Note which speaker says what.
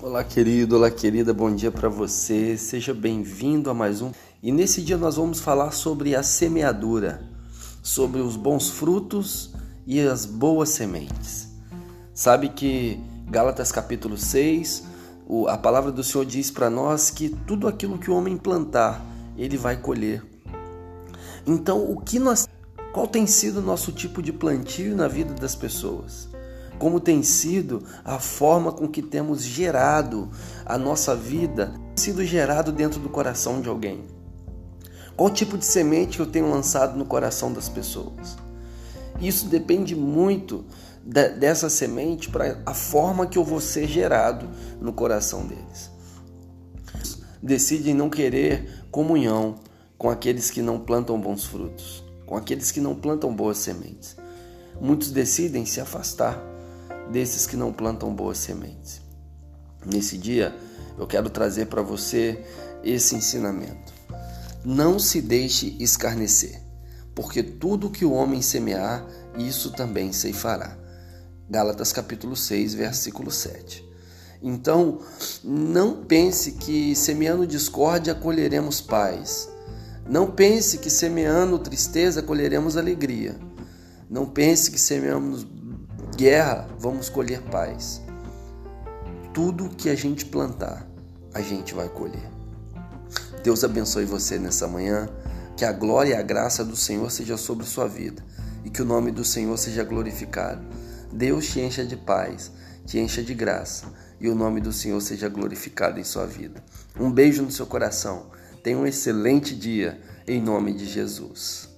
Speaker 1: Olá, querido, olá, querida, bom dia para você. Seja bem-vindo a mais um. E nesse dia nós vamos falar sobre a semeadura, sobre os bons frutos e as boas sementes. Sabe que Gálatas capítulo 6, a palavra do Senhor diz para nós que tudo aquilo que o homem plantar, ele vai colher. Então, o que nós qual tem sido o nosso tipo de plantio na vida das pessoas? Como tem sido a forma com que temos gerado a nossa vida, sido gerado dentro do coração de alguém. Qual tipo de semente eu tenho lançado no coração das pessoas? Isso depende muito de, dessa semente para a forma que eu vou ser gerado no coração deles. Decidem não querer comunhão com aqueles que não plantam bons frutos, com aqueles que não plantam boas sementes. Muitos decidem se afastar desses que não plantam boas sementes. Nesse dia, eu quero trazer para você esse ensinamento. Não se deixe escarnecer, porque tudo que o homem semear, isso também ceifará. Gálatas capítulo 6, versículo 7. Então, não pense que semeando discórdia colheremos paz. Não pense que semeando tristeza colheremos alegria. Não pense que semeamos guerra, vamos colher paz. Tudo que a gente plantar, a gente vai colher. Deus abençoe você nessa manhã, que a glória e a graça do Senhor seja sobre sua vida e que o nome do Senhor seja glorificado. Deus te encha de paz, te encha de graça e o nome do Senhor seja glorificado em sua vida. Um beijo no seu coração. Tenha um excelente dia em nome de Jesus.